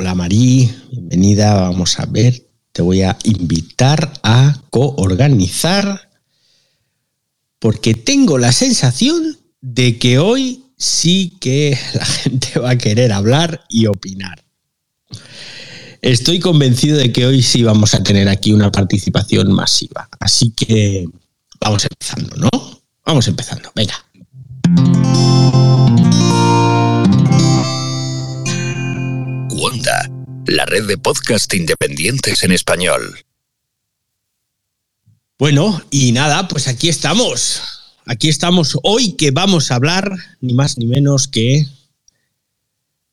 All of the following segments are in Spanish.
Hola Marí, bienvenida. Vamos a ver, te voy a invitar a coorganizar porque tengo la sensación de que hoy sí que la gente va a querer hablar y opinar. Estoy convencido de que hoy sí vamos a tener aquí una participación masiva. Así que vamos empezando, ¿no? Vamos empezando, venga. La red de podcast independientes en español. Bueno, y nada, pues aquí estamos. Aquí estamos hoy que vamos a hablar ni más ni menos que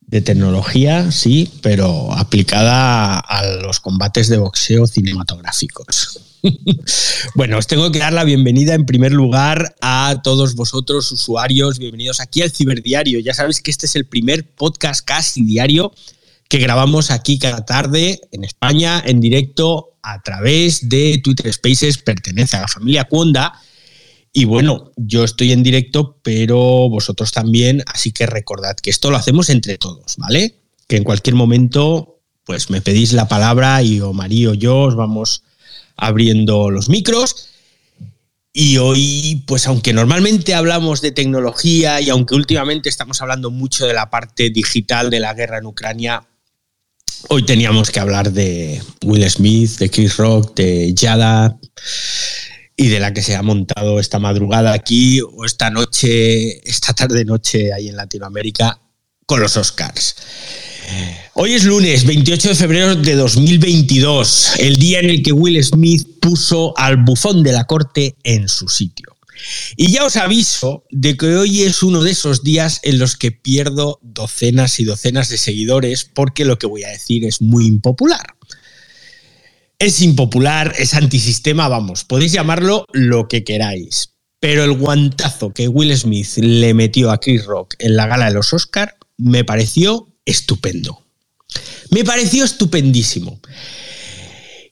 de tecnología, sí, pero aplicada a los combates de boxeo cinematográficos. bueno, os tengo que dar la bienvenida en primer lugar a todos vosotros, usuarios. Bienvenidos aquí al Ciberdiario. Ya sabéis que este es el primer podcast casi diario que grabamos aquí cada tarde en España en directo a través de Twitter Spaces, pertenece a la familia Cuonda. Y bueno, yo estoy en directo, pero vosotros también, así que recordad que esto lo hacemos entre todos, ¿vale? Que en cualquier momento, pues me pedís la palabra y o María o yo os vamos abriendo los micros. Y hoy, pues aunque normalmente hablamos de tecnología y aunque últimamente estamos hablando mucho de la parte digital de la guerra en Ucrania, Hoy teníamos que hablar de Will Smith, de Chris Rock, de Yada y de la que se ha montado esta madrugada aquí o esta noche, esta tarde noche ahí en Latinoamérica con los Oscars. Hoy es lunes 28 de febrero de 2022, el día en el que Will Smith puso al bufón de la corte en su sitio. Y ya os aviso de que hoy es uno de esos días en los que pierdo docenas y docenas de seguidores porque lo que voy a decir es muy impopular. Es impopular, es antisistema, vamos, podéis llamarlo lo que queráis. Pero el guantazo que Will Smith le metió a Chris Rock en la gala de los Oscar me pareció estupendo. Me pareció estupendísimo.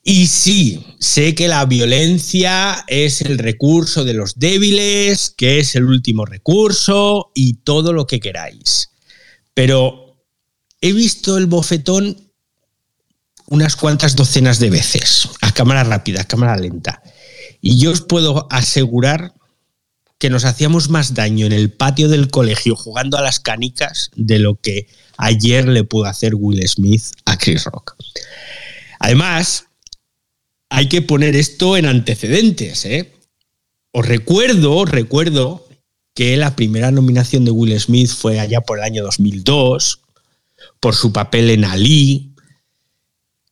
Y sí, sé que la violencia es el recurso de los débiles, que es el último recurso y todo lo que queráis. Pero he visto el bofetón unas cuantas docenas de veces, a cámara rápida, a cámara lenta. Y yo os puedo asegurar que nos hacíamos más daño en el patio del colegio jugando a las canicas de lo que ayer le pudo hacer Will Smith a Chris Rock. Además, hay que poner esto en antecedentes. ¿eh? Os recuerdo, recuerdo que la primera nominación de Will Smith fue allá por el año 2002, por su papel en Ali,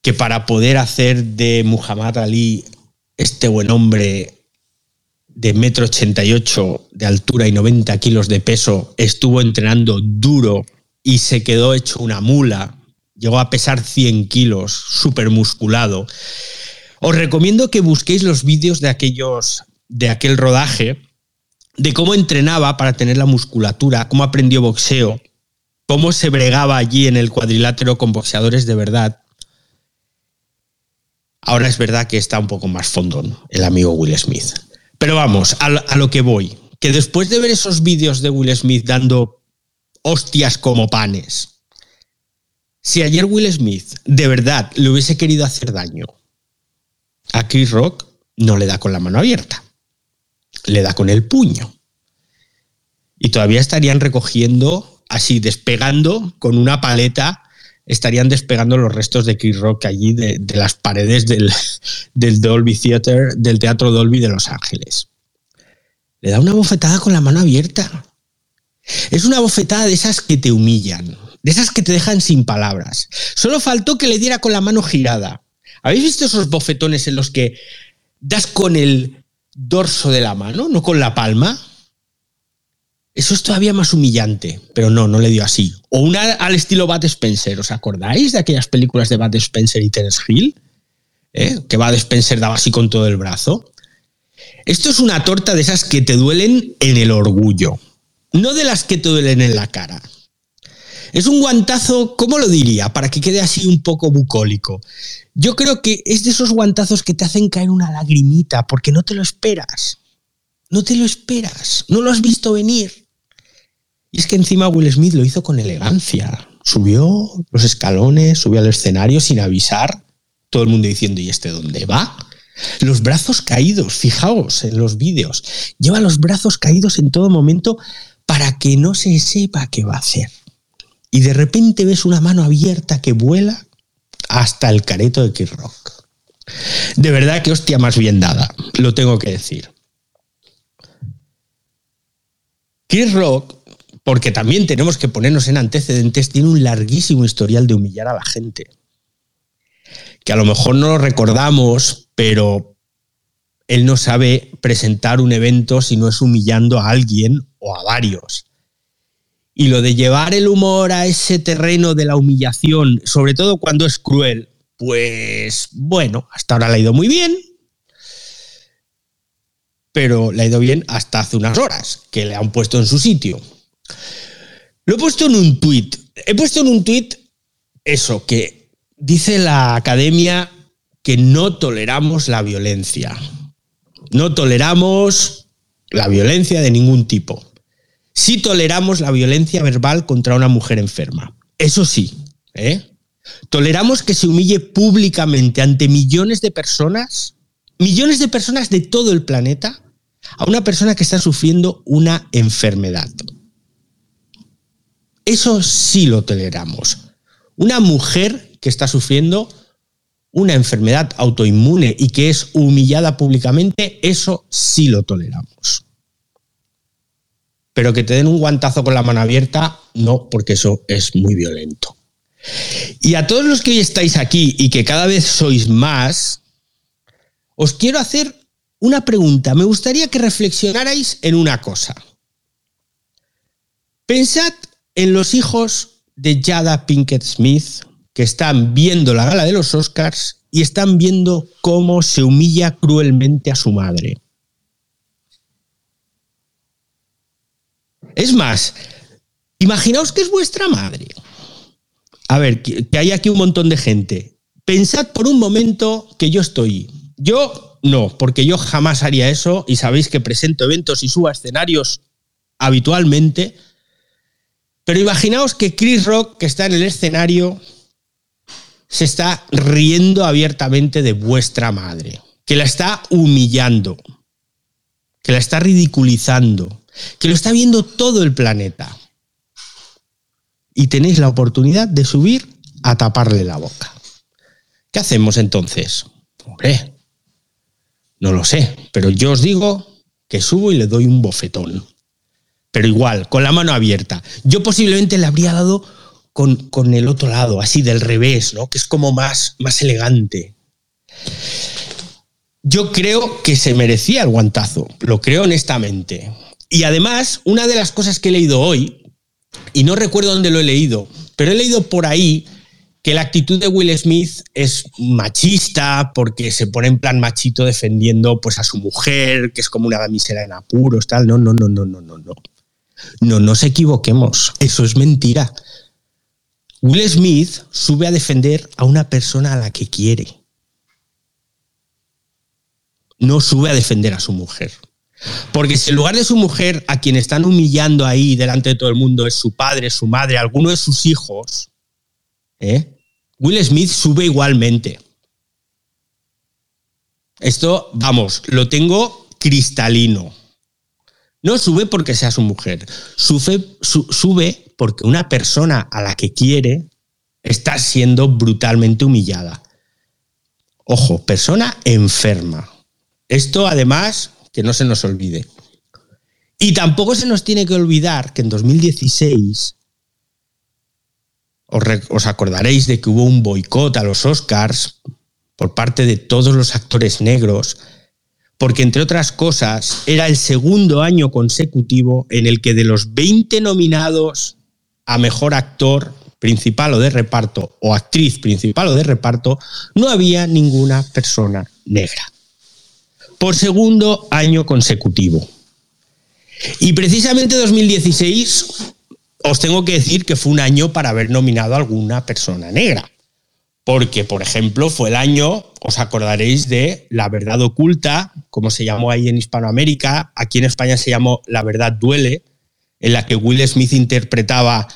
que para poder hacer de Muhammad Ali este buen hombre de metro 88 de altura y 90 kilos de peso estuvo entrenando duro y se quedó hecho una mula. Llegó a pesar 100 kilos, súper musculado. Os recomiendo que busquéis los vídeos de aquellos de aquel rodaje, de cómo entrenaba para tener la musculatura, cómo aprendió boxeo, cómo se bregaba allí en el cuadrilátero con boxeadores de verdad. Ahora es verdad que está un poco más fondón el amigo Will Smith. Pero vamos, a, lo que voy. Que después de ver esos vídeos de Will Smith dando hostias como panes, si ayer Will Smith de verdad le hubiese querido hacer daño a Chris Rock no le da con la mano abierta, le da con el puño. Y todavía estarían recogiendo, así despegando con una paleta, estarían despegando los restos de Chris Rock allí de, las paredes del, del Dolby Theater, del Teatro Dolby de Los Ángeles. Le da una bofetada con la mano abierta. Es una bofetada de esas que te humillan, de esas que te dejan sin palabras. Solo faltó que le diera con la mano girada. ¿Habéis visto esos bofetones en los que das con el dorso de la mano, no con la palma? Eso es todavía más humillante, pero no, no le dio así. O una al estilo Bud Spencer, ¿os acordáis de aquellas películas de Bud Spencer y Terence Hill? ¿Eh? Que Bud Spencer daba así con todo el brazo. Esto es una torta de esas que te duelen en el orgullo, no de las que te duelen en la cara. Es un guantazo, ¿cómo lo diría? Para que quede así un poco bucólico. Yo creo que es de esos guantazos que te hacen caer una lagrimita porque no te lo esperas. No te lo esperas. No lo has visto venir. Y es que encima Will Smith lo hizo con elegancia. subió los escalones, subió al escenario sin avisar, todo el mundo diciendo, ¿y este dónde va? Los brazos caídos, fijaos en los vídeos, lleva los brazos caídos en todo momento para que no se sepa qué va a hacer. Y de repente ves una mano abierta que vuela hasta el careto de Kid Rock. De verdad que hostia más bien dada, lo tengo que decir. Chris Rock, porque también tenemos que ponernos en antecedentes, tiene un larguísimo historial de humillar a la gente. Que a lo mejor no lo recordamos, pero él no sabe presentar un evento si no es humillando a alguien o a varios. Y lo de llevar el humor a ese terreno de la humillación, sobre todo cuando es cruel, pues bueno, hasta ahora le ha ido muy bien, pero le ha ido bien hasta hace unas horas, que le han puesto en su sitio. Lo he puesto en un tuit. He puesto en un tuit eso, que dice la academia que no toleramos la violencia. No toleramos la violencia de ningún tipo. Sí toleramos la violencia verbal contra una mujer enferma. Eso sí, ¿eh? Toleramos que se humille públicamente ante millones de personas, millones de personas de todo el planeta, a una persona que está sufriendo una enfermedad. Eso sí lo toleramos. Una mujer que está sufriendo una enfermedad autoinmune y que es humillada públicamente, eso sí lo toleramos. Pero que te den un guantazo con la mano abierta, no, porque eso es muy violento. Y a todos los que hoy estáis aquí y que cada vez sois más, os quiero hacer una pregunta. Me gustaría que reflexionarais en una cosa. Pensad en los hijos de Jada Pinkett Smith que están viendo la gala de los Oscars y están viendo cómo se humilla cruelmente a su madre. Es más, imaginaos que es vuestra madre a ver, que, hay aquí un montón de gente. Pensad por un momento que yo estoy. Yo no, porque yo jamás haría eso y sabéis que presento eventos y subo escenarios habitualmente. Pero imaginaos que Chris Rock, que está en el escenario, se está riendo abiertamente de vuestra madre, que la está humillando, que la está ridiculizando, que lo está viendo todo el planeta y tenéis la oportunidad de subir a taparle la boca. ¿Qué hacemos entonces? Hombre, no lo sé, pero yo os digo que subo y le doy un bofetón. Pero igual, con la mano abierta. Yo posiblemente le habría dado con, con el otro lado, así del revés, ¿no? Que es como más, más elegante. Yo creo que se merecía el guantazo, lo creo honestamente. Y además, una de las cosas que he leído hoy, y no recuerdo dónde lo he leído, pero he leído por ahí que la actitud de Will Smith es machista porque se pone en plan machito defendiendo pues a su mujer, que es como una damisela en apuros, tal. No, no, no, no, no, no, no. No nos equivoquemos, eso es mentira. Will Smith sube a defender a una persona a la que quiere. No sube a defender a su mujer. Porque si en lugar de su mujer, a quien están humillando ahí delante de todo el mundo, es su padre, su madre, alguno de sus hijos, ¿eh? Will Smith sube igualmente. Esto, vamos, lo tengo cristalino. No sube porque sea su mujer, sube, sube porque una persona a la que quiere está siendo brutalmente humillada. Ojo, persona enferma. Esto además que no se nos olvide. Y tampoco se nos tiene que olvidar que en 2016 os, acordaréis de que hubo un boicot a los Oscars por parte de todos los actores negros, porque entre otras cosas era el segundo año consecutivo en el que de los 20 nominados a mejor actor principal o de reparto o actriz principal o de reparto, no había ninguna persona negra por segundo año consecutivo. Y precisamente 2016 os tengo que decir que fue un año para haber nominado a alguna persona negra. Porque, por ejemplo, fue el año, os acordaréis de La Verdad Oculta, como se llamó ahí en Hispanoamérica, aquí en España se llamó La Verdad Duele, en la que Will Smith interpretaba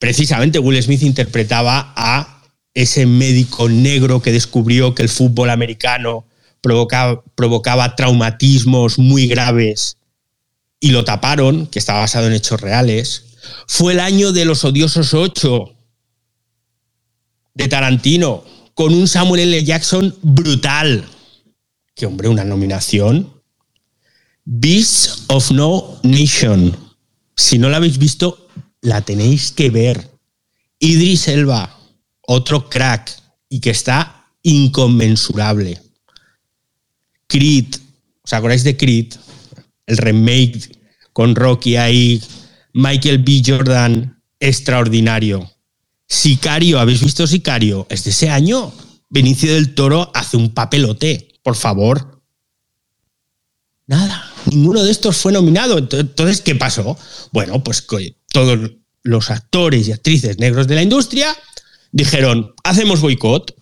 precisamente Will Smith interpretaba a ese médico negro que descubrió que el fútbol americano provocaba, provocaba traumatismos muy graves y lo taparon, que estaba basado en hechos reales. Fue el año de los odiosos ocho de Tarantino, con un Samuel L. Jackson brutal. Que hombre, una nominación. Beasts of No Nation. Si no la habéis visto, la tenéis que ver. Idris Elba, otro crack, y que está inconmensurable. Creed, ¿os acordáis de Creed? El remake con Rocky ahí, Michael B. Jordan, extraordinario. Sicario, ¿habéis visto Sicario? Es de ese año. Benicio del Toro hace un papelote, por favor. Nada, ninguno de estos fue nominado. Entonces, ¿qué pasó? Bueno, pues todos los actores y actrices negros de la industria dijeron, hacemos boicot.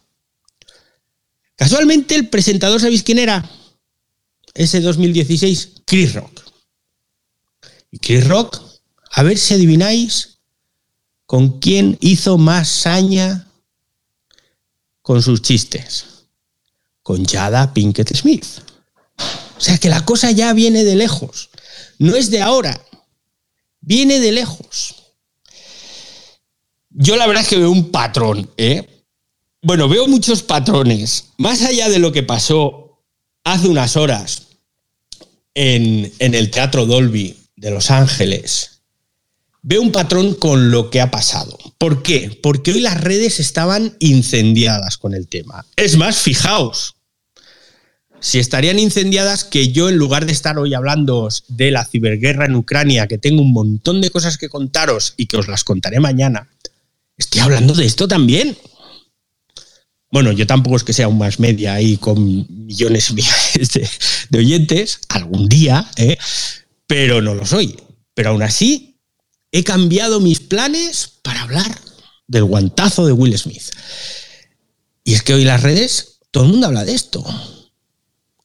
Casualmente el presentador, ¿sabéis quién era? Ese 2016, Chris Rock. Y Chris Rock, a ver si adivináis ¿Con quién hizo más saña con sus chistes? Con Jada Pinkett Smith. O sea que la cosa ya viene de lejos. No es de ahora. Viene de lejos. Yo la verdad es que veo un patrón, ¿eh? Bueno, veo muchos patrones. Más allá de lo que pasó hace unas horas en, en el Teatro Dolby de Los Ángeles Veo un patrón con lo que ha pasado. ¿Por qué? Porque hoy las redes estaban incendiadas con el tema. Es más, fijaos, si estarían incendiadas que yo en lugar de estar hoy hablando de la ciberguerra en Ucrania, que tengo un montón de cosas que contaros y que os las contaré mañana, estoy hablando de esto también. Bueno, yo tampoco es que sea un más media ahí con millones de oyentes, algún día, ¿eh? pero no lo soy. Pero aún así, he cambiado mis planes para hablar del guantazo de Will Smith. Y es que hoy las redes, todo el mundo habla de esto.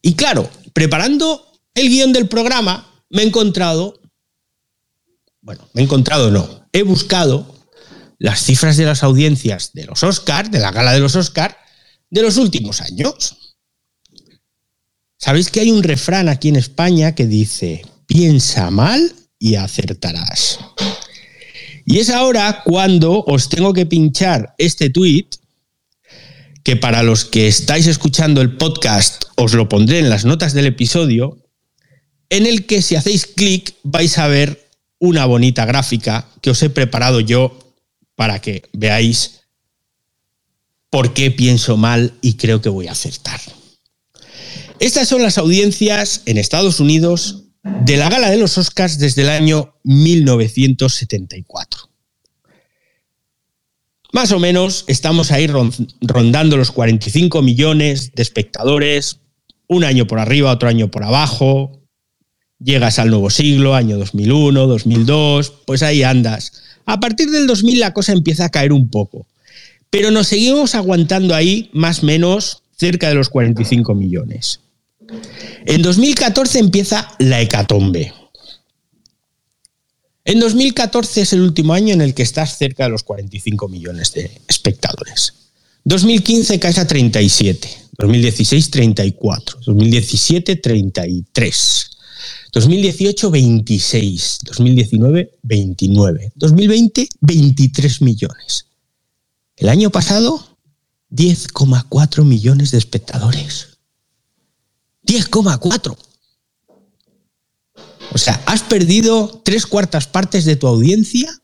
Y claro, preparando el guion del programa, me he encontrado, bueno, me he encontrado no, he buscado las cifras de las audiencias de los Oscars, de la gala de los Oscars, de los últimos años. ¿Sabéis que hay un refrán aquí en España que dice, piensa mal y acertarás? Y es ahora cuando os tengo que pinchar este tweet, que para los que estáis escuchando el podcast os lo pondré en las notas del episodio, en el que si hacéis clic vais a ver una bonita gráfica que os he preparado yo para que veáis por qué pienso mal y creo que voy a acertar. Estas son las audiencias en Estados Unidos de la gala de los Oscars desde el año 1974. Más o menos estamos ahí rondando los 45 millones de espectadores, un año por arriba, otro año por abajo. Llegas al nuevo siglo, año 2001, 2002, pues ahí andas. A partir del 2000 la cosa empieza a caer un poco, pero nos seguimos aguantando ahí más o menos cerca de los 45 millones. En 2014 empieza la hecatombe. En 2014 es el último año en el que estás cerca de los 45 millones de espectadores. 2015 caes a 37, 2016 34, 2017 33, 2018 26, 2019 29, 2020 23 millones. El año pasado 10,4 millones de espectadores. 10,4. O sea, has perdido tres cuartas partes de tu audiencia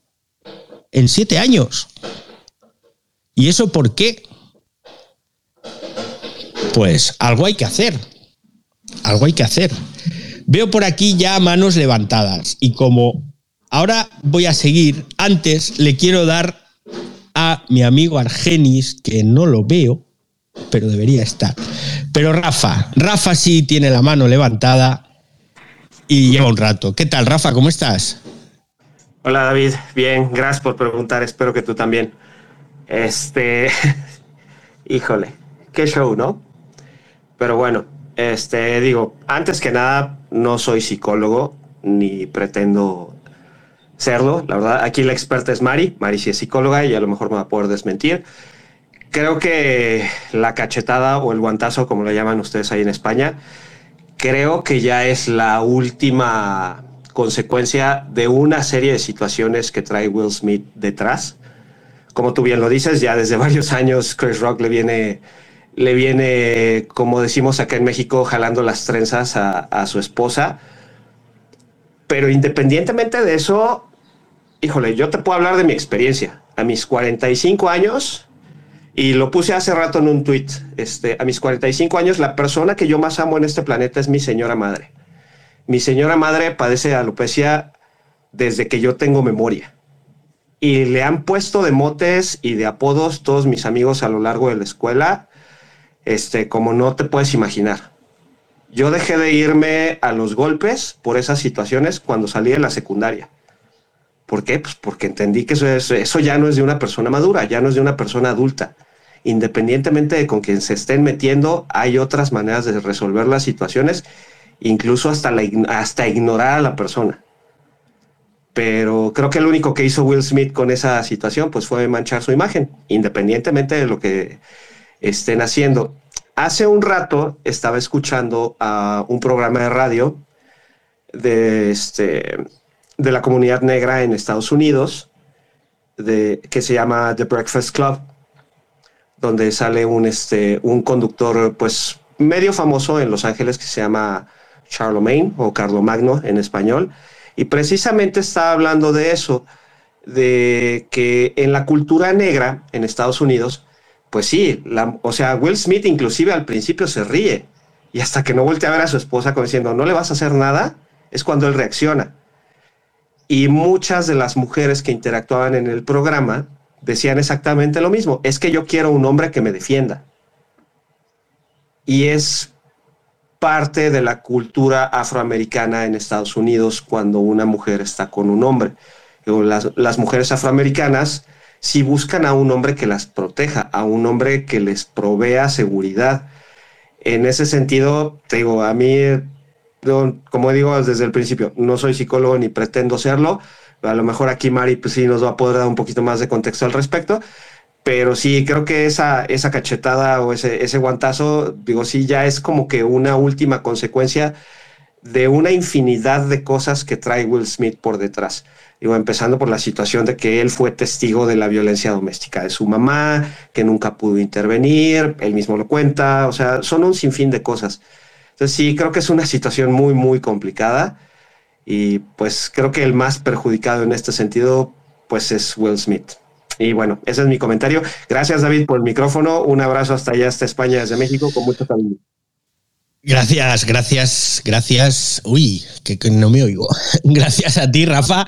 en siete años. ¿Y eso por qué? Pues algo hay que hacer. Algo hay que hacer. Veo por aquí ya manos levantadas y como ahora voy a seguir, antes le quiero dar a mi amigo Argenis, que no lo veo, pero debería estar. Pero Rafa, Rafa sí tiene la mano levantada y lleva un rato. ¿Qué tal, Rafa? ¿Cómo estás? Hola, David. Bien, gracias por preguntar. Espero que tú también. Este, híjole, qué show, ¿no? Pero bueno, este, digo, antes que nada, no soy psicólogo ni pretendo serlo, la verdad. Aquí la experta es Mari, Mari sí es psicóloga y a lo mejor me va a poder desmentir. Creo que la cachetada o el guantazo, como lo llaman ustedes ahí en España, creo que ya es la última consecuencia de una serie de situaciones que trae Will Smith detrás. Como tú bien lo dices, ya desde varios años Chris Rock le viene, le viene, como decimos acá en México, jalando las trenzas a, su esposa. Pero independientemente de eso, híjole, yo te puedo hablar de mi experiencia. A mis 45 años, y lo puse hace rato en un tweet, este, a mis 45 años, la persona que yo más amo en este planeta es mi señora madre. Mi señora madre padece de alopecia desde que yo tengo memoria. Y le han puesto de motes y de apodos todos mis amigos a lo largo de la escuela, este, como no te puedes imaginar. Yo dejé de irme a los golpes por esas situaciones cuando salí de la secundaria. ¿Por qué? Pues porque entendí que eso, es, eso ya no es de una persona madura, ya no es de una persona adulta. Independientemente de con quien se estén metiendo, hay otras maneras de resolver las situaciones, incluso hasta, hasta ignorar a la persona. Pero creo que lo único que hizo Will Smith con esa situación pues fue manchar su imagen, independientemente de lo que estén haciendo. Hace un rato estaba escuchando a un programa de radio de este de la comunidad negra en Estados Unidos, de, que se llama The Breakfast Club, donde sale un, este, un conductor pues medio famoso en Los Ángeles que se llama Charlemagne o Carlo Magno en español, y precisamente está hablando de eso, de que en la cultura negra en Estados Unidos, pues sí, o sea, Will Smith inclusive al principio se ríe, y hasta que no voltea a ver a su esposa como diciendo, no le vas a hacer nada, es cuando él reacciona. Y muchas de las mujeres que interactuaban en el programa decían exactamente lo mismo. Es que yo quiero un hombre que me defienda. Y es parte de la cultura afroamericana en Estados Unidos cuando una mujer está con un hombre. Las, las mujeres afroamericanas si buscan a un hombre que las proteja, a un hombre que les provea seguridad. En ese sentido, te digo, a mí como digo desde el principio, no soy psicólogo ni pretendo serlo. A lo mejor aquí Mari pues sí nos va a poder dar un poquito más de contexto al respecto. Pero sí, creo que esa, esa cachetada o ese, ese guantazo, digo, sí, ya es como que una última consecuencia de una infinidad de cosas que trae Will Smith por detrás. Digo, empezando por la situación de que él fue testigo de la violencia doméstica de su mamá, que nunca pudo intervenir, él mismo lo cuenta, o sea, son un sinfín de cosas. Entonces sí, creo que es una situación muy, muy complicada y pues creo que el más perjudicado en este sentido pues es Will Smith. Y bueno, ese es mi comentario. Gracias David por el micrófono. Un abrazo hasta allá, hasta España, desde México, con mucho cariño. Gracias, gracias, gracias. Uy, que, no me oigo. gracias a ti, Rafa.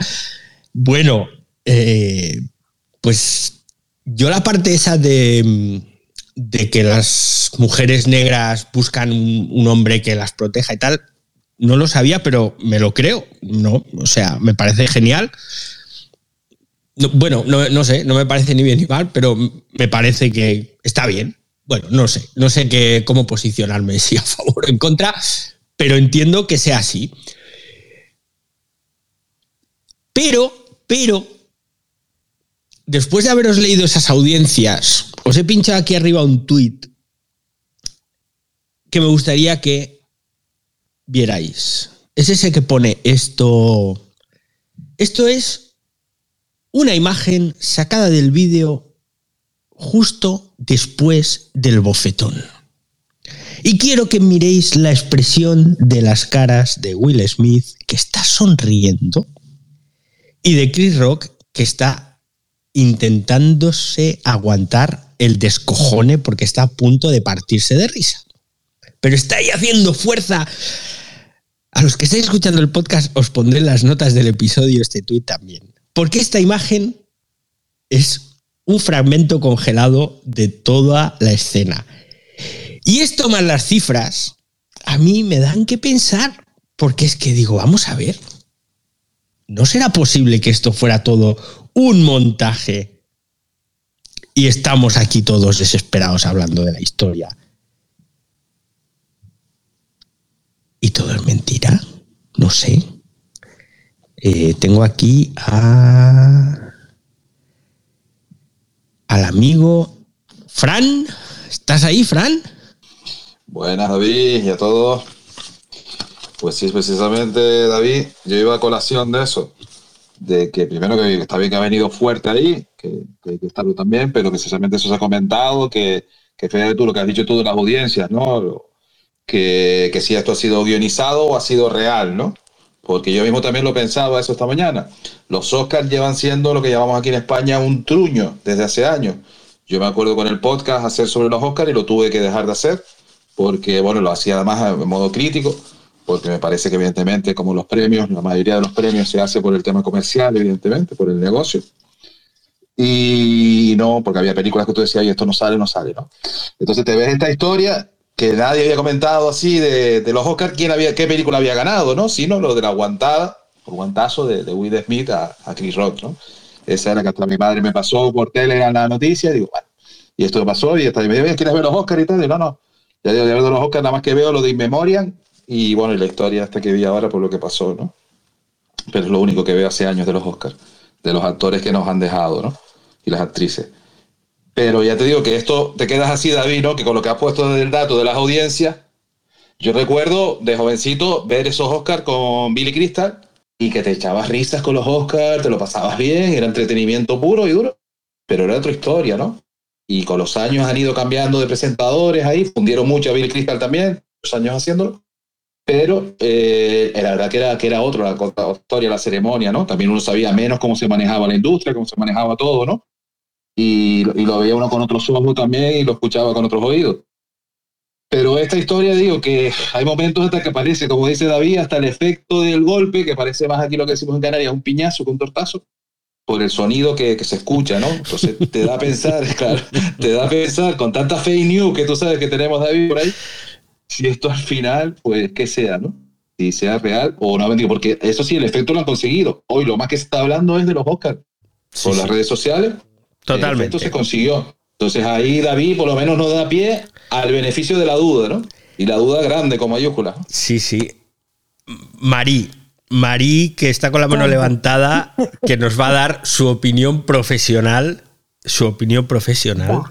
Bueno, eh, pues yo la parte esa de, de que las mujeres negras buscan un, hombre que las proteja y tal, no lo sabía, pero me lo creo. No, o sea, me parece genial. bueno, no, sé, no me parece ni bien ni mal, pero me parece que está bien. Bueno, no sé, no sé qué, cómo posicionarme, si a favor o en contra, pero entiendo que sea así. Pero, pero, después de haberos leído esas audiencias, os he pinchado aquí arriba un tuit que me gustaría que vierais. Es ese que pone esto. Esto es una imagen sacada del vídeo justo después del bofetón. Y quiero que miréis la expresión de las caras de Will Smith, que está sonriendo, y de Chris Rock, que está intentándose aguantar el descojone porque está a punto de partirse de risa. Pero está ahí haciendo fuerza. A los que estáis escuchando el podcast os pondré las notas del episodio este tuit también. Porque esta imagen es un fragmento congelado de toda la escena. Y esto más las cifras, a mí me dan que pensar, porque es que digo, vamos a ver, ¿no será posible que esto fuera todo un montaje. Y estamos aquí todos desesperados hablando de la historia. ¿Y todo es mentira? No sé. Eh, tengo aquí a al amigo Fran. ¿Estás ahí, Fran? Buenas, David, y a todos. Pues sí, precisamente, David, yo iba a colación de eso, de que primero que está bien que ha venido fuerte ahí, que, hay que estarlo también, pero que precisamente eso se ha comentado, que, que fíjate tú lo que has dicho tú de las audiencias, ¿no? Que, que si esto ha sido guionizado o ha sido real, ¿no? Porque yo mismo también lo pensaba eso esta mañana. Los Oscars llevan siendo lo que llamamos aquí en España un truño desde hace años. Yo me acuerdo con el podcast hacer sobre los Oscars y lo tuve que dejar de hacer porque, bueno, lo hacía además en modo crítico porque me parece que evidentemente como los premios, la mayoría de los premios se hace por el tema comercial, evidentemente, por el negocio. Y no, porque había películas que tú decías, y esto no sale, no sale, ¿no? Entonces te ves esta historia que nadie había comentado así de, los Oscars, quién había, qué película había ganado, ¿no? Sino lo de la aguantada, el guantazo de, de Will Smith a, Chris Rock, ¿no? Esa era que hasta mi madre me pasó por tele en la noticia, digo, bueno, y esto pasó, y hasta me dijo, ¿quieres ver los Oscars y tal? No, no, ya de ver los Oscars, nada más que veo lo de Inmemorial y bueno, y la historia hasta que vi ahora por lo que pasó, ¿no? Pero es lo único que veo hace años de los Oscars, de los actores que nos han dejado, ¿no? Y las actrices. Pero ya te digo que esto te quedas así, David, ¿no? Que con lo que has puesto del dato de las audiencias, yo recuerdo de jovencito ver esos Oscars con Billy Crystal y que te echabas risas con los Oscars, te lo pasabas bien, era entretenimiento puro y duro, pero era otra historia, ¿no? Y con los años han ido cambiando de presentadores ahí, fundieron mucho a Billy Crystal también, los años haciéndolo pero eh, la verdad que era, que era otro, la historia, la ceremonia, ¿no? También uno sabía menos cómo se manejaba la industria, cómo se manejaba todo, ¿no? Y, y lo veía uno con otros ojos también y lo escuchaba con otros oídos. Pero esta historia, digo, que hay momentos hasta que parece, como dice David, hasta el efecto del golpe, que parece más aquí lo que decimos en Canarias, un piñazo con un tortazo, por el sonido que, que, se escucha, ¿no? Entonces te da a pensar, claro, te da a pensar con tanta fake news que tú sabes que tenemos, David, por ahí, si esto al final, pues que sea, ¿no? Si sea real o no, porque eso sí, el efecto lo han conseguido. Hoy lo más que se está hablando es de los Oscars. Sí, por las redes sociales. Totalmente. Efecto se consiguió. Entonces ahí David por lo menos nos da pie al beneficio de la duda, ¿no? Y la duda grande con mayúsculas. Sí, sí. Marí, Marí, que está con la mano levantada, que nos va a dar su opinión profesional. Su opinión profesional.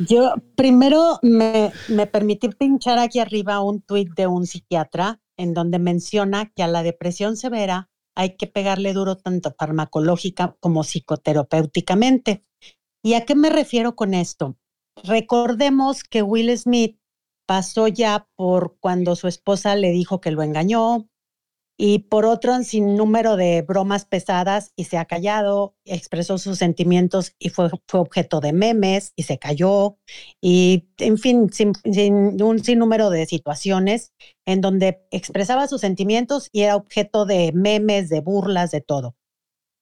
Yo primero me, me, permití pinchar aquí arriba un tuit de un psiquiatra en donde menciona que a la depresión severa hay que pegarle duro tanto farmacológica como psicoterapéuticamente. ¿Y a qué me refiero con esto? Recordemos que Will Smith pasó ya por cuando su esposa le dijo que lo engañó, y por otro, sin número de bromas pesadas y se ha callado, expresó sus sentimientos y fue, fue objeto de memes y se cayó, y en fin, sin, sin, un de situaciones en donde expresaba sus sentimientos y era objeto de memes, de burlas, de todo.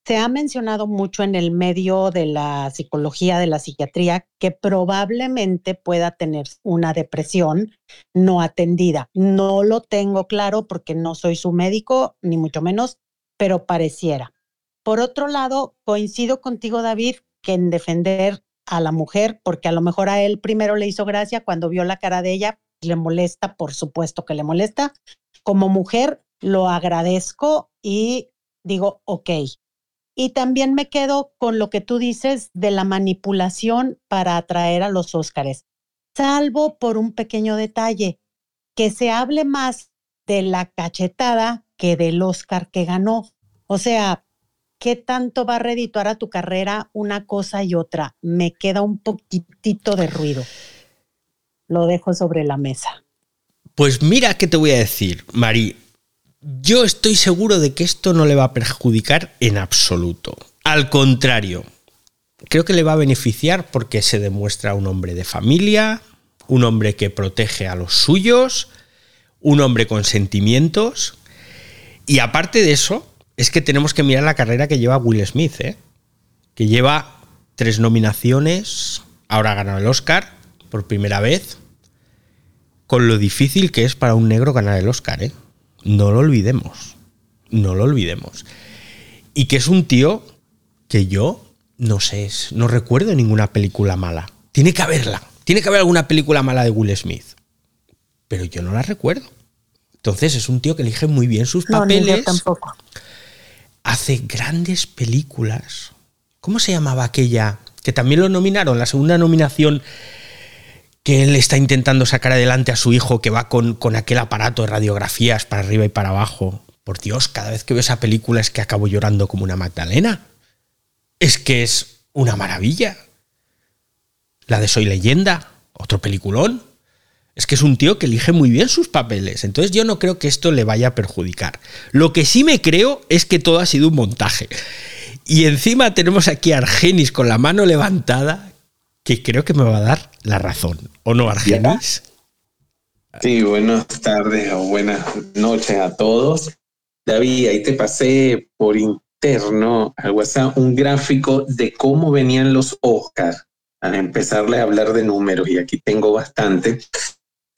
Se ha mencionado mucho en el medio de la psicología, de la psiquiatría, que probablemente pueda tener una depresión no atendida. No lo tengo claro porque no soy su médico, ni mucho menos, pero pareciera. Por otro lado, coincido contigo, David, que en defender a la mujer, porque a lo mejor a él primero le hizo gracia cuando vio la cara de ella, le molesta, por supuesto que le molesta. Como mujer, lo agradezco y digo, ok, y también me quedo con lo que tú dices de la manipulación para atraer a los Óscares, salvo por un pequeño detalle, que se hable más de la cachetada que del Óscar que ganó. O sea, ¿qué tanto va a redituar a tu carrera una cosa y otra? Me queda un poquitito de ruido. Lo dejo sobre la mesa. Pues mira qué te voy a decir, Mari. Yo estoy seguro de que esto no le va a perjudicar en absoluto. Al contrario, creo que le va a beneficiar porque se demuestra un hombre de familia, un hombre que protege a los suyos, un hombre con sentimientos. Y aparte de eso, es que tenemos que mirar la carrera que lleva Will Smith, ¿eh? que lleva tres nominaciones, ahora ha ganado el Oscar por primera vez, con lo difícil que es para un negro ganar el Oscar. ¿eh? No lo olvidemos. No lo olvidemos. Y que es un tío que yo no sé, no recuerdo ninguna película mala. Tiene que haberla. Tiene que haber alguna película mala de Will Smith. Pero yo no la recuerdo. Entonces es un tío que elige muy bien sus papeles. No, tampoco. hace grandes películas. ¿Cómo se llamaba aquella? Que también lo nominaron, la segunda nominación que él está intentando sacar adelante a su hijo que va con, con aquel aparato de radiografías para arriba y para abajo. Por Dios, cada vez que veo esa película es que acabo llorando como una Magdalena. Es que es una maravilla. La de Soy leyenda, otro peliculón. Es que es un tío que elige muy bien sus papeles. Entonces yo no creo que esto le vaya a perjudicar. Lo que sí me creo es que todo ha sido un montaje. Y encima tenemos aquí a Argenis con la mano levantada, que creo que me va a dar la razón. ¿O no, Argenis? Sí, buenas tardes o buenas noches a todos. David, ahí te pasé por interno al WhatsApp un gráfico de cómo venían los Oscars al empezarle a hablar de números, y aquí tengo bastante.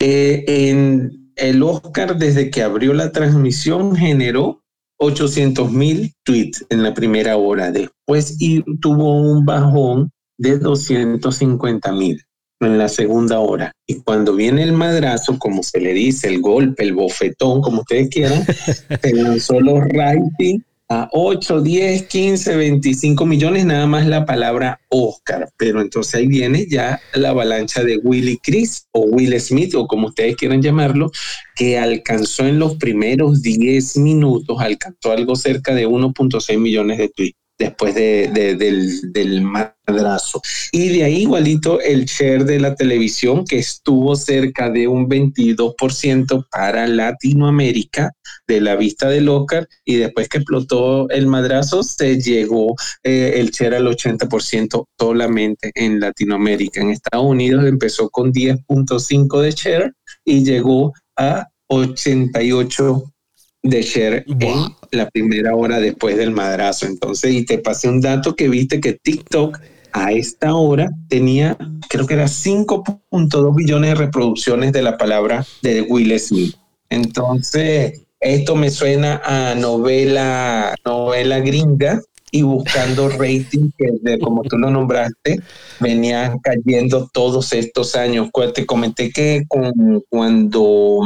Eh, en el Oscar, desde que abrió la transmisión, generó 800 mil tweets en la primera hora. Después y tuvo un bajón de 250 mil en la segunda hora. Y cuando viene el madrazo, como se le dice, el golpe, el bofetón, como ustedes quieran, se lanzó los ratings a 8, 10, 15, 25 millones, nada más la palabra Oscar. Pero entonces ahí viene ya la avalancha de Willy Chris o Will Smith, o como ustedes quieran llamarlo, que alcanzó en los primeros 10 minutos, alcanzó algo cerca de 1.6 millones de tweets después de, del, del, madrazo. Y de ahí igualito el share de la televisión que estuvo cerca de un 22% para Latinoamérica de la vista de Oscar y después que explotó el madrazo se llegó eh, el share al 80% solamente en Latinoamérica. En Estados Unidos empezó con 10.5 de share y llegó a 88 de share en la primera hora después del madrazo. Entonces, y te pasé un dato que viste que TikTok a esta hora tenía, creo que era 5.2 billones de reproducciones de la palabra de Will Smith. Entonces, esto me suena a novela, novela gringa y buscando rating que como tú lo nombraste venían cayendo todos estos años. Te comenté que con, cuando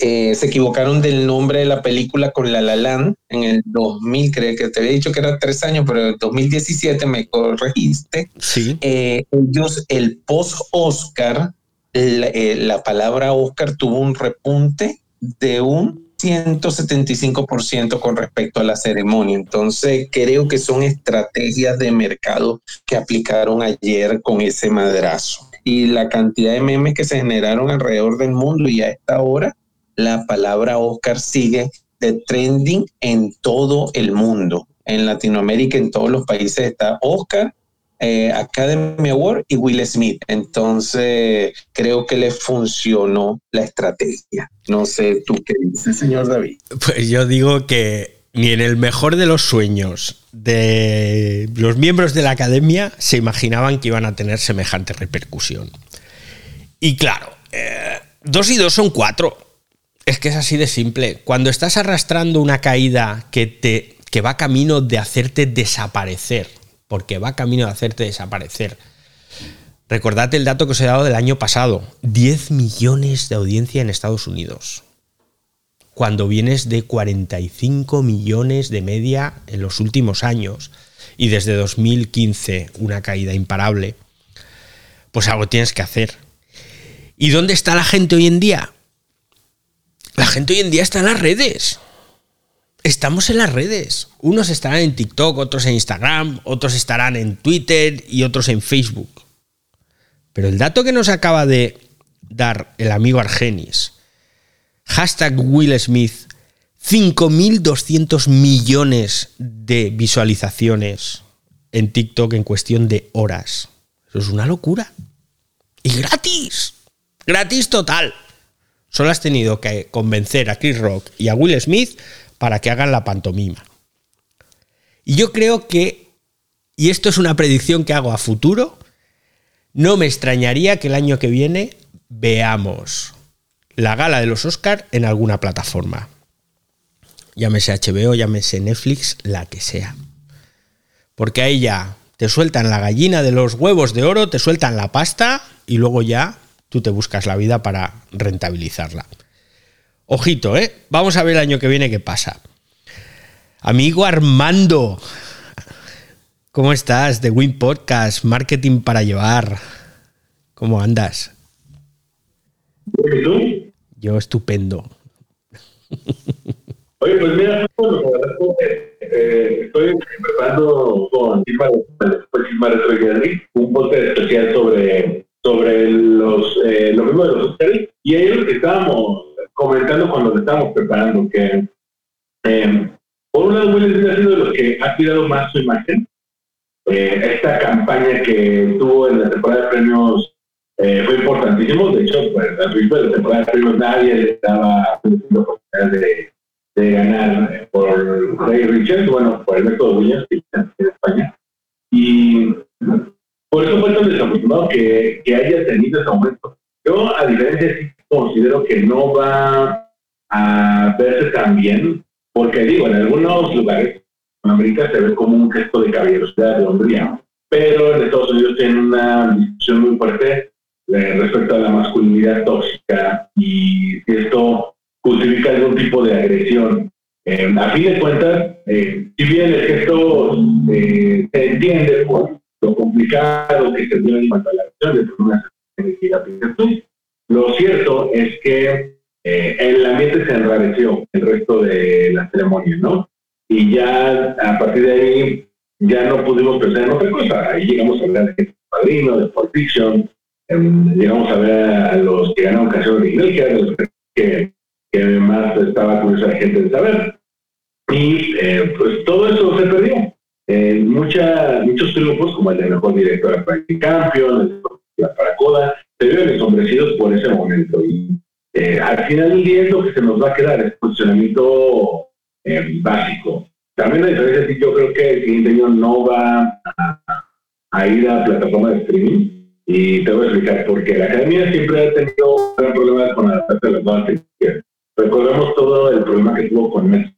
eh, se equivocaron del nombre de la película con La La Land en el 2000, creo que te había dicho que era tres años, pero en el 2017 me corregiste. Sí. Eh, ellos, el post-Oscar, la, eh, la palabra Oscar tuvo un repunte de un 175% con respecto a la ceremonia. Entonces, creo que son estrategias de mercado que aplicaron ayer con ese madrazo. Y la cantidad de memes que se generaron alrededor del mundo y a esta hora la palabra Oscar sigue de trending en todo el mundo. En Latinoamérica, en todos los países está Oscar, eh, Academy Award y Will Smith. Entonces, creo que le funcionó la estrategia. No sé tú qué dices, señor David. Pues yo digo que ni en el mejor de los sueños de los miembros de la academia se imaginaban que iban a tener semejante repercusión. Y claro, eh, dos y dos son cuatro. Es que es así de simple. Cuando estás arrastrando una caída que, te, que va camino de hacerte desaparecer, porque va camino de hacerte desaparecer. Recordad el dato que os he dado del año pasado. 10 millones de audiencia en Estados Unidos. Cuando vienes de 45 millones de media en los últimos años y desde 2015 una caída imparable, pues algo tienes que hacer. ¿Y dónde está la gente hoy en día? La gente hoy en día está en las redes. Estamos en las redes. Unos estarán en TikTok, otros en Instagram, otros estarán en Twitter y otros en Facebook. Pero el dato que nos acaba de dar el amigo Argenis, hashtag Will Smith, 5.200 millones de visualizaciones en TikTok en cuestión de horas. Eso es una locura. Y gratis. Gratis total. Solo has tenido que convencer a Chris Rock y a Will Smith para que hagan la pantomima. Y yo creo que, y esto es una predicción que hago a futuro, no me extrañaría que el año que viene veamos la gala de los Oscars en alguna plataforma. Llámese HBO, llámese Netflix, la que sea. Porque ahí ya te sueltan la gallina de los huevos de oro, te sueltan la pasta y luego ya tú te buscas la vida para rentabilizarla. Ojito, ¿eh? Vamos a ver el año que viene qué pasa. Amigo Armando, ¿cómo estás? De Win Podcast, Marketing para Llevar. ¿Cómo andas? ¿Y tú? Yo estupendo. Oye, pues mira, eh, estoy preparando con Retro un podcast especial sobre, sobre los, eh, lo mismo de los Oscars. Y ahí lo que estábamos comentando cuando estábamos preparando, que eh, por un lado Will Smith ha sido de los que ha tirado más su imagen. Eh, esta campaña que tuvo en la temporada de premios eh, fue importantísimo. De hecho, pues, al principio de la temporada de premios nadie le daba la oportunidad de, de ganar por Ray Richards, bueno, por el método Williams, que está en España. Y por eso fue tan desafortunado que, que haya tenido ese aumento. Yo, a diferencia, sí considero que no va a verse tan bien, porque digo, en algunos lugares, en América se ve como un gesto de caballerosidad de hombría, pero en Estados Unidos tienen una discusión muy fuerte eh, respecto a la masculinidad tóxica y si esto justifica algún tipo de agresión. Eh, a fin de cuentas, eh, si bien el gesto se entiende por lo complicado que se dio en cuanto a la acción de una lo cierto es que el ambiente se enrareció el resto de la ceremonia, ¿no? Y ya a partir de ahí ya no pudimos pensar en otra cosa. Ahí llegamos a hablar de padrino, de Pulp Fiction, Em, llegamos a ver a los que ganaron canción original, que eran los que, que estaba curiosa la gente de saber. Y eh, pues todo eso se perdió. En mucha, muchos grupos, como el de mejor director para el Campeón, la Paracoda, se vieron ensombrecidos por ese momento. Y eh, al final del día es lo que se nos va a quedar, es posicionamiento eh, básico. También la diferencia es yo creo que el siguiente año no va a, a ir a plataforma de streaming, y te voy a explicar por qué. La academia siempre ha tenido un problema con adaptarse a las nuevas tecnologías. Recordemos todo el problema que tuvo con Messi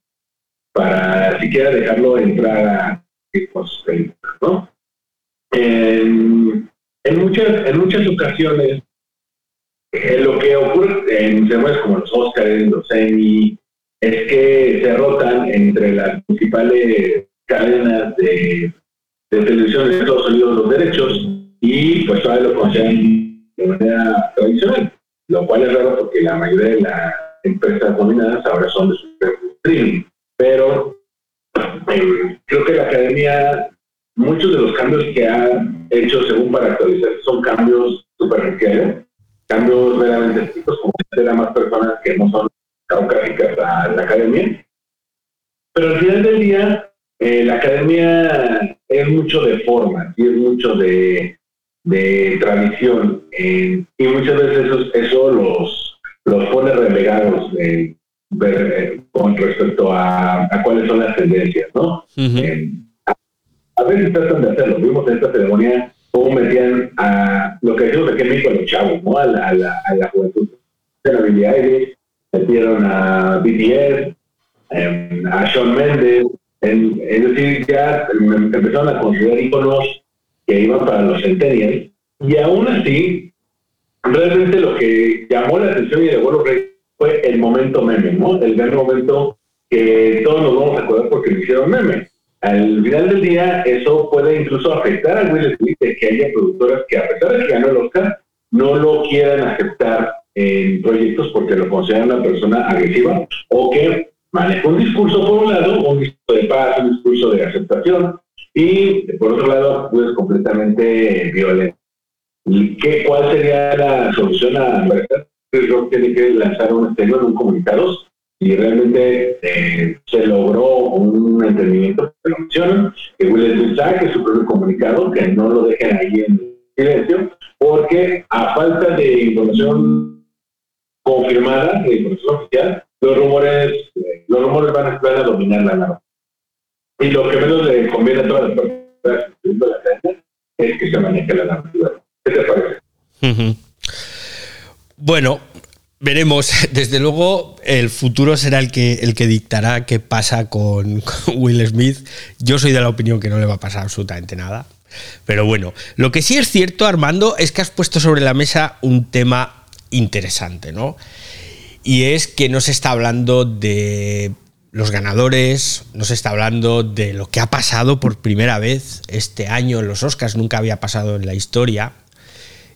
para siquiera dejarlo entrar a equipos ¿no? En, en, muchas, en muchas ocasiones, eh, lo que ocurre en ceremonias como los Oscars, los Emmy, es que se rotan entre las principales cadenas de, de televisión de Estados Unidos los derechos y pues todavía lo conocían de manera tradicional, lo cual es raro porque la mayoría de las empresas dominadas ahora son de su streaming. Pero creo que la academia, muchos de los cambios que ha hecho según para actualizar son cambios superficiales, cambios verdaderamente estrictos, como si a más personas que no son caucásicas a la academia. Pero al final del día, eh, la academia es mucho de forma y es mucho de de tradición eh, y muchas veces eso, eso los, los pone relegados eh, con respecto a, a, cuáles son las tendencias, ¿no? Eh, a, veces tratan de hacerlo. Vimos en esta ceremonia cómo metían a lo que decimos aquí en México a los chavos, ¿no? A la, a la, a la juventud. A Billie Eilish, metieron a BTS, em, a Shawn Mendes, es decir, ya empezaron a considerar íconos que iban para los centennials, y aún así, realmente lo que llamó la atención y de vuelo fue el momento meme, ¿no? El gran momento que todos nos vamos a acordar porque lo hicieron meme. Al final del día, eso puede incluso afectar a Will Smith de que haya productoras que, a pesar de que ganó el Oscar, no lo quieran aceptar en proyectos porque lo consideran una persona agresiva o que maneja un discurso por un lado, un discurso de paz, un discurso de aceptación, y por otro lado, pues completamente violento. ¿Y qué, cuál sería la solución a Mercer? Rock tiene que lanzar un exterior, un comunicado, y realmente eh, se logró un entendimiento, que lo mencionan, que Will Smith saque su propio comunicado, que no lo dejen ahí en silencio, porque a falta de información confirmada, de información oficial, los rumores, eh, los rumores van a, van a dominar la narrativa. Y lo que menos le conviene a todas las personas de la gente es que se maneje la narrativa. ¿Qué te parece? Bueno, veremos. Desde luego, el futuro será el que, el que dictará qué pasa con, Will Smith. Yo soy de la opinión que no le va a pasar absolutamente nada. Pero bueno, lo que sí es cierto, Armando, es que has puesto sobre la mesa un tema interesante, ¿no? Y es que no se está hablando de los ganadores, no se está hablando de lo que ha pasado por primera vez este año en los Oscars, nunca había pasado en la historia,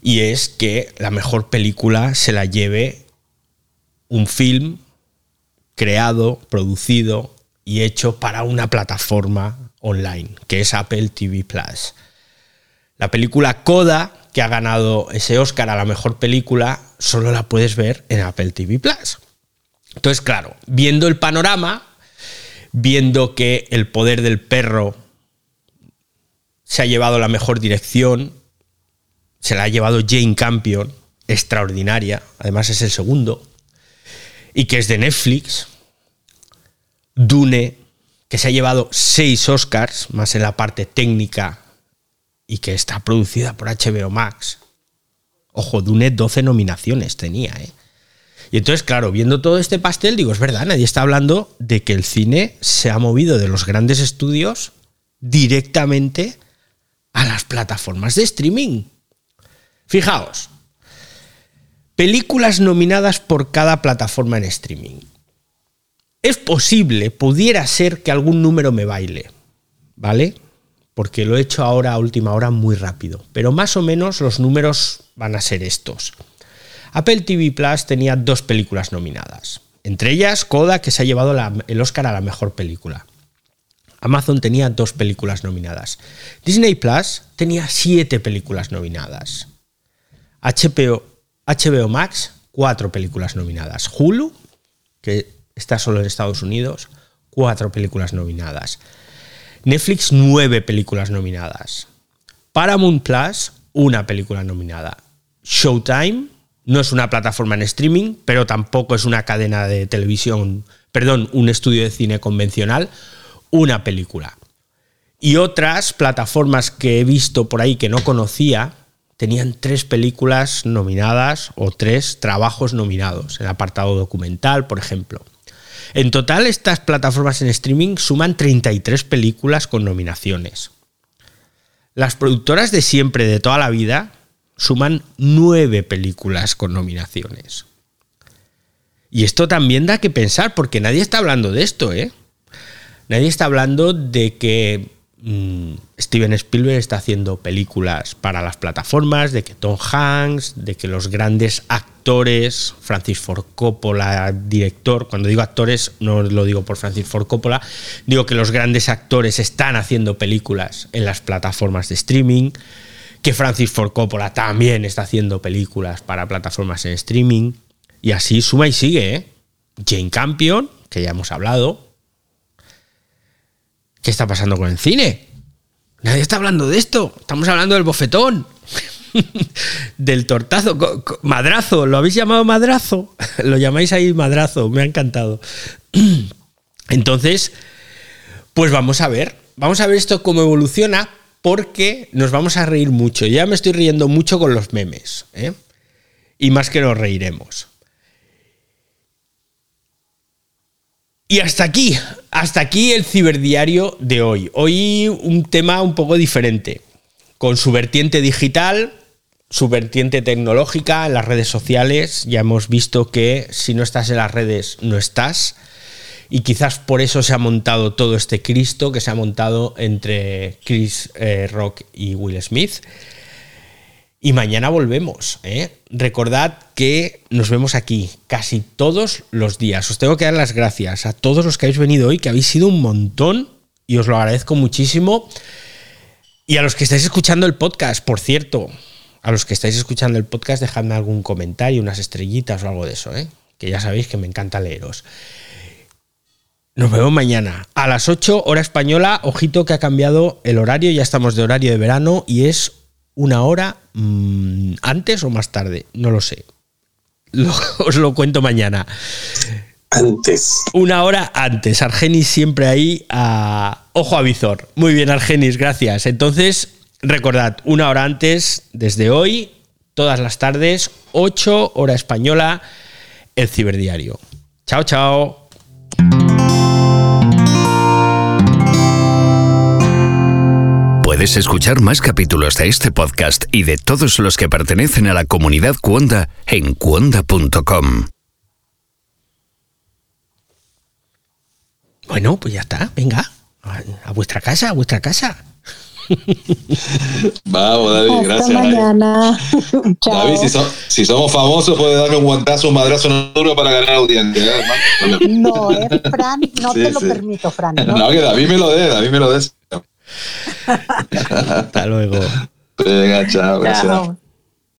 y es que la mejor película se la lleve un film creado, producido y hecho para una plataforma online, que es Apple TV Plus. La película Coda, que ha ganado ese Oscar a la mejor película, solo la puedes ver en Apple TV Plus. Entonces, claro, viendo el panorama, viendo que el poder del perro se ha llevado la mejor dirección, se la ha llevado Jane Campion, extraordinaria, además es el segundo, y que es de Netflix, Dune, que se ha llevado seis Oscars, más en la parte técnica, y que está producida por HBO Max. Ojo, Dune 12 nominaciones tenía, ¿eh? Y entonces, claro, viendo todo este pastel, digo, es verdad, nadie está hablando de que el cine se ha movido de los grandes estudios directamente a las plataformas de streaming. Fijaos, películas nominadas por cada plataforma en streaming. Es posible, pudiera ser que algún número me baile, ¿vale? Porque lo he hecho ahora a última hora muy rápido, pero más o menos los números van a ser estos. Apple TV Plus tenía dos películas nominadas, entre ellas Coda, que se ha llevado el Oscar a la mejor película. Amazon tenía dos películas nominadas. Disney Plus tenía siete películas nominadas. HBO, Max, cuatro películas nominadas. Hulu, que está solo en Estados Unidos, cuatro películas nominadas. Netflix, nueve películas nominadas. Paramount Plus, una película nominada. Showtime, no es una plataforma en streaming, pero tampoco es una cadena de televisión, perdón, un estudio de cine convencional, una película. Y otras plataformas que he visto por ahí que no conocía, tenían tres películas nominadas o tres trabajos nominados, el apartado documental, por ejemplo. En total, estas plataformas en streaming suman 33 películas con nominaciones. Las productoras de siempre, de toda la vida, suman nueve películas con nominaciones. Y esto también da que pensar, porque nadie está hablando de esto, ¿eh? Nadie está hablando de que Steven Spielberg está haciendo películas para las plataformas, de que Tom Hanks, de que los grandes actores, Francis Ford Coppola, director, cuando digo actores no lo digo por Francis Ford Coppola, digo que los grandes actores están haciendo películas en las plataformas de streaming, que Francis Ford Coppola también está haciendo películas para plataformas en streaming, y así suma y sigue, ¿eh? Jane Campion, que ya hemos hablado, ¿Qué está pasando con el cine? Nadie está hablando de esto. Estamos hablando del bofetón. del tortazo, madrazo, ¿lo habéis llamado madrazo? Lo llamáis ahí madrazo, me ha encantado. Entonces, pues vamos a ver, vamos a ver esto cómo evoluciona porque nos vamos a reír mucho. Ya me estoy riendo mucho con los memes, ¿eh? y más que nos reiremos. Y hasta aquí, hasta aquí el ciberdiario de hoy. Hoy un tema un poco diferente, con su vertiente digital, su vertiente tecnológica las redes sociales. Ya hemos visto que si no estás en las redes, no estás. Y quizás por eso se ha montado todo este Cristo que se ha montado entre Chris eh, Rock y Will Smith. Y mañana volvemos. ¿eh? Recordad que nos vemos aquí casi todos los días. Os tengo que dar las gracias a todos los que habéis venido hoy, que habéis sido un montón y os lo agradezco muchísimo. Y a los que estáis escuchando el podcast, por cierto, a los que estáis escuchando el podcast, dejadme algún comentario, unas estrellitas o algo de eso, ¿eh? que ya sabéis que me encanta leeros. Nos vemos mañana a las 8 hora española. Ojito que ha cambiado el horario, ya estamos de horario de verano y es una hora mm, antes o más tarde, no lo sé. os lo cuento mañana. Antes. Una hora antes. Argenis siempre ahí a ojo a visor. Muy bien, Argenis, gracias. Entonces, recordad, una hora antes, desde hoy, todas las tardes, 8 hora española, el ciberdiario. Chao, chao. Puedes escuchar más capítulos de este podcast y de todos los que pertenecen a la comunidad Cuonda en cuonda.com. Bueno, pues ya está, venga, a, vuestra casa, a vuestra casa. Vamos, David, Hasta gracias. David. mañana. Chao. David, si, so- si somos famosos, puede darme un guantazo, un madrazo en el duro para ganar audiencia. ¿eh? No, eh, Fran, no Sí, te lo sí. permito, Fran. ¿no? No, que David me lo dé, David me lo dé. Hasta luego. Venga, chao, gracias. Chao.